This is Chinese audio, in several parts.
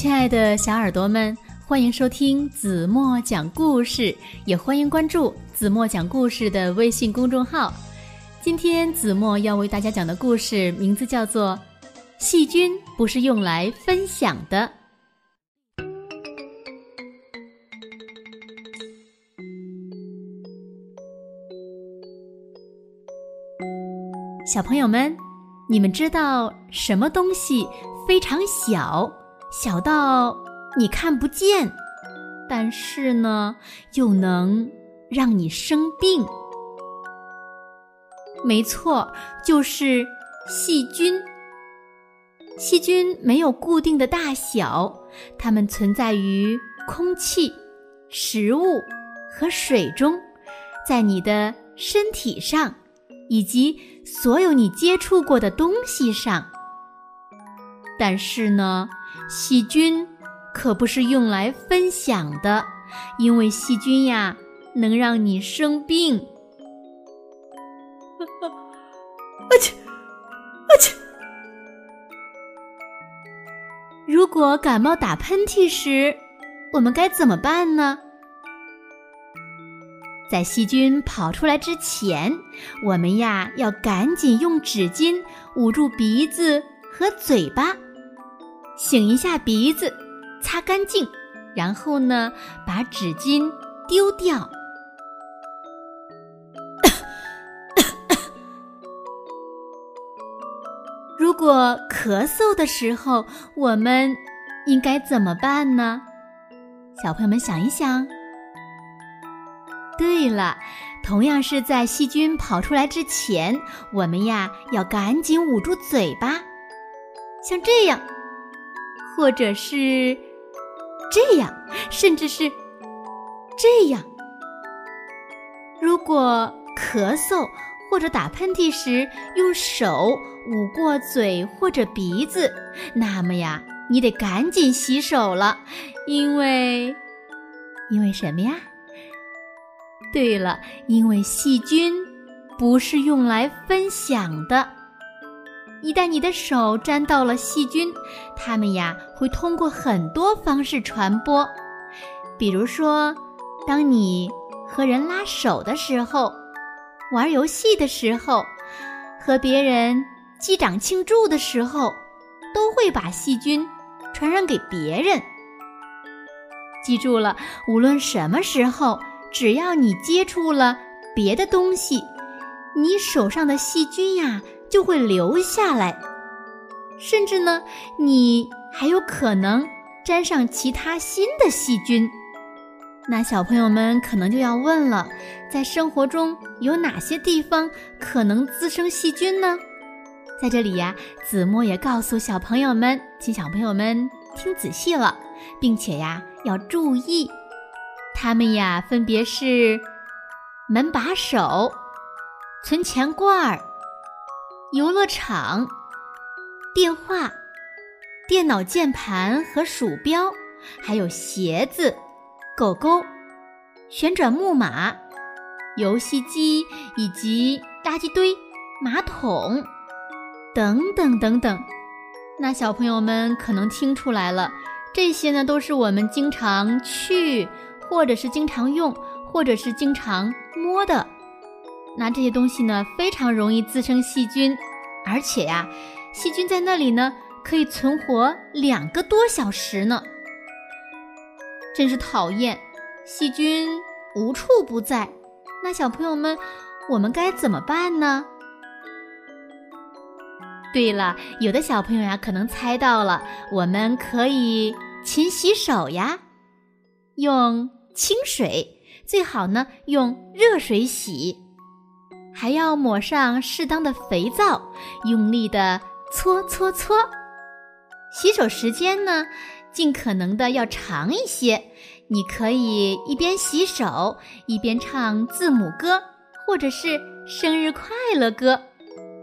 亲爱的小耳朵们，欢迎收听子墨讲故事，也欢迎关注子墨讲故事的微信公众号。今天子墨要为大家讲的故事名字叫做《细菌不是用来分享的》。小朋友们，你们知道什么东西非常小？小到你看不见，但是呢，又能让你生病。没错，就是细菌。细菌没有固定的大小，它们存在于空气、食物和水中，在你的身体上，以及所有你接触过的东西上。但是呢。细菌可不是用来分享的，因为细菌呀能让你生病。啊切，啊切！如果感冒打喷嚏时，我们该怎么办呢？在细菌跑出来之前，我们呀要赶紧用纸巾捂住鼻子和嘴巴。擤一下鼻子，擦干净，然后呢，把纸巾丢掉。如果咳嗽的时候，我们应该怎么办呢？小朋友们想一想。对了，同样是在细菌跑出来之前，我们呀要赶紧捂住嘴巴，像这样。或者是这样，甚至是这样。如果咳嗽或者打喷嚏时用手捂过嘴或者鼻子，那么呀，你得赶紧洗手了，因为因为什么呀？对了，因为细菌不是用来分享的。一旦你的手沾到了细菌，它们呀会通过很多方式传播。比如说，当你和人拉手的时候，玩游戏的时候，和别人击掌庆祝的时候，都会把细菌传染给别人。记住了，无论什么时候，只要你接触了别的东西，你手上的细菌呀。就会留下来，甚至呢，你还有可能沾上其他新的细菌。那小朋友们可能就要问了，在生活中有哪些地方可能滋生细菌呢？在这里呀，子墨也告诉小朋友们，请小朋友们听仔细了，并且呀要注意，它们呀分别是门把手、存钱罐儿。游乐场、电话、电脑键盘和鼠标，还有鞋子、狗狗、旋转木马、游戏机以及垃圾堆、马桶等等等等。那小朋友们可能听出来了，这些呢都是我们经常去，或者是经常用，或者是经常摸的。那这些东西呢，非常容易滋生细菌，而且呀，细菌在那里呢，可以存活两个多小时呢。真是讨厌，细菌无处不在。那小朋友们，我们该怎么办呢？对了，有的小朋友呀，可能猜到了，我们可以勤洗手呀，用清水，最好呢用热水洗。还要抹上适当的肥皂，用力的搓搓搓。洗手时间呢，尽可能的要长一些。你可以一边洗手一边唱字母歌，或者是生日快乐歌。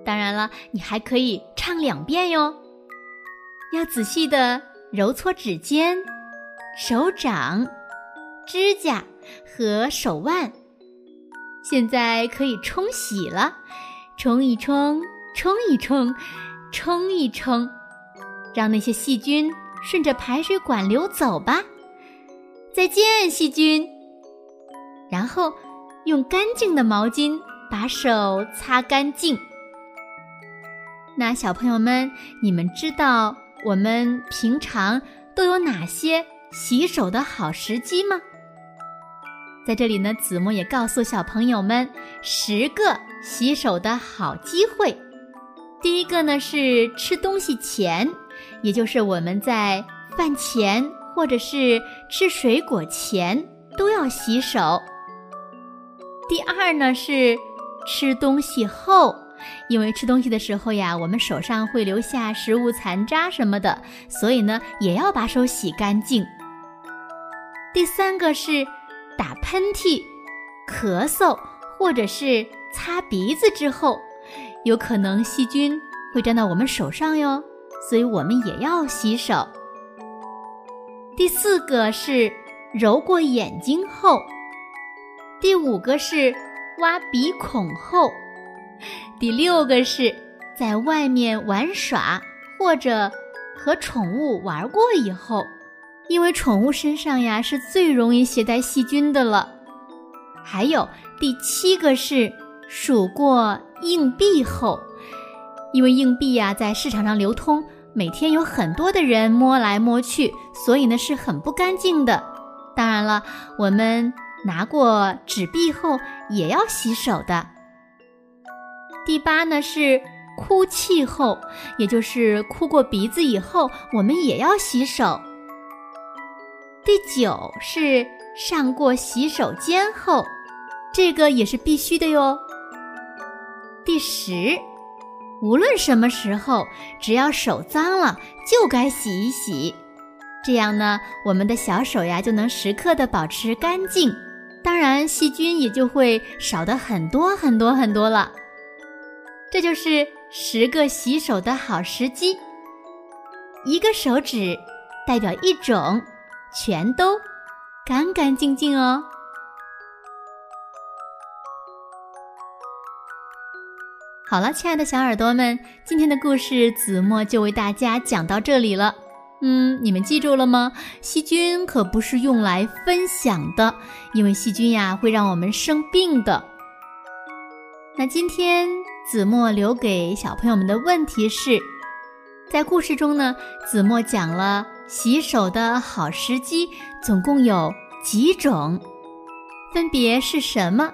当然了，你还可以唱两遍哟。要仔细的揉搓指尖、手掌、指甲和手腕。现在可以冲洗了，冲一冲，冲一冲，冲一冲，让那些细菌顺着排水管流走吧。再见，细菌。然后用干净的毛巾把手擦干净。那小朋友们，你们知道我们平常都有哪些洗手的好时机吗？在这里呢，子墨也告诉小朋友们十个洗手的好机会。第一个呢是吃东西前，也就是我们在饭前或者是吃水果前都要洗手。第二呢是吃东西后。因为吃东西的时候呀，我们手上会留下食物残渣什么的，所以呢，也要把手洗干净。第三个是打喷嚏、咳嗽或者是擦鼻子之后，有可能细菌会沾到我们手上哟，所以我们也要洗手。第四个是揉过眼睛后，第五个是挖鼻孔后。第六个是在外面玩耍或者和宠物玩过以后，因为宠物身上呀是最容易携带细菌的了。还有第七个是数过硬币后，因为硬币呀在市场上流通，每天有很多的人摸来摸去，所以呢是很不干净的。当然了，我们拿过纸币后也要洗手的。第八呢是哭泣后，也就是哭过鼻子以后，我们也要洗手。第九是上过洗手间后，这个也是必须的哟。第十，无论什么时候，只要手脏了就该洗一洗，这样呢，我们的小手呀就能时刻的保持干净，当然细菌也就会少的很多很多很多了。这就是十个洗手的好时机。一个手指代表一种，全都干干净净哦。好了，亲爱的小耳朵们，今天的故事子墨就为大家讲到这里了。嗯，你们记住了吗？细菌可不是用来分享的，因为细菌呀会让我们生病的。那今天。子墨留给小朋友们的问题是：在故事中呢，子墨讲了洗手的好时机，总共有几种，分别是什么？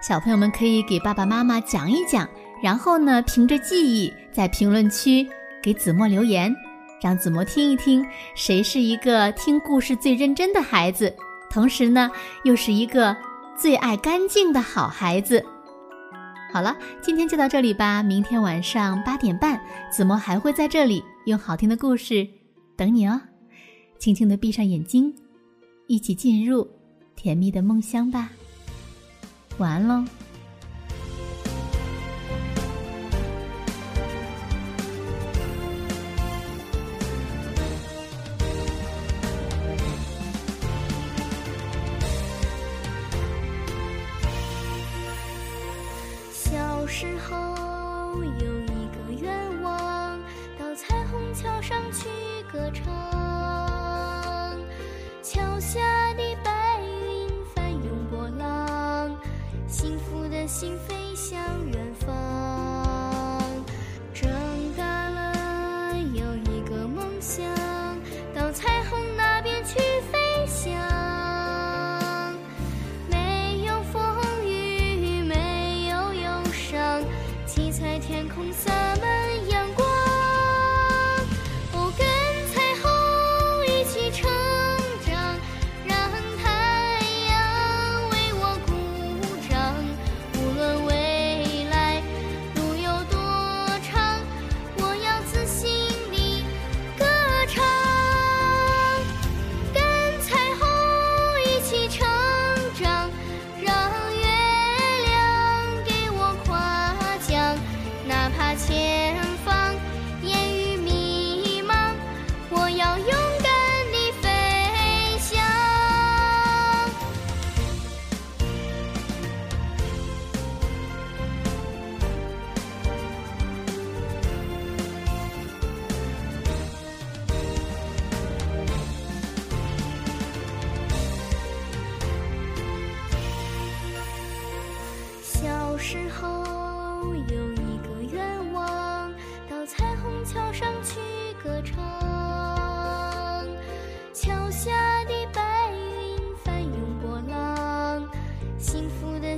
小朋友们可以给爸爸妈妈讲一讲，然后呢，凭着记忆在评论区给子墨留言，让子墨听一听谁是一个听故事最认真的孩子，同时呢，又是一个最爱干净的好孩子。好了，今天就到这里吧。明天晚上八点半，子墨还会在这里用好听的故事等你哦。轻轻的闭上眼睛，一起进入甜蜜的梦乡吧。晚安喽。时候有一个愿望，到彩虹桥上去歌唱。心飞向远方，长大了有一个梦想到彩虹那边去飞翔，没有风雨，没有忧伤，七彩天空洒满阳光。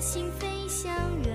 心飞向远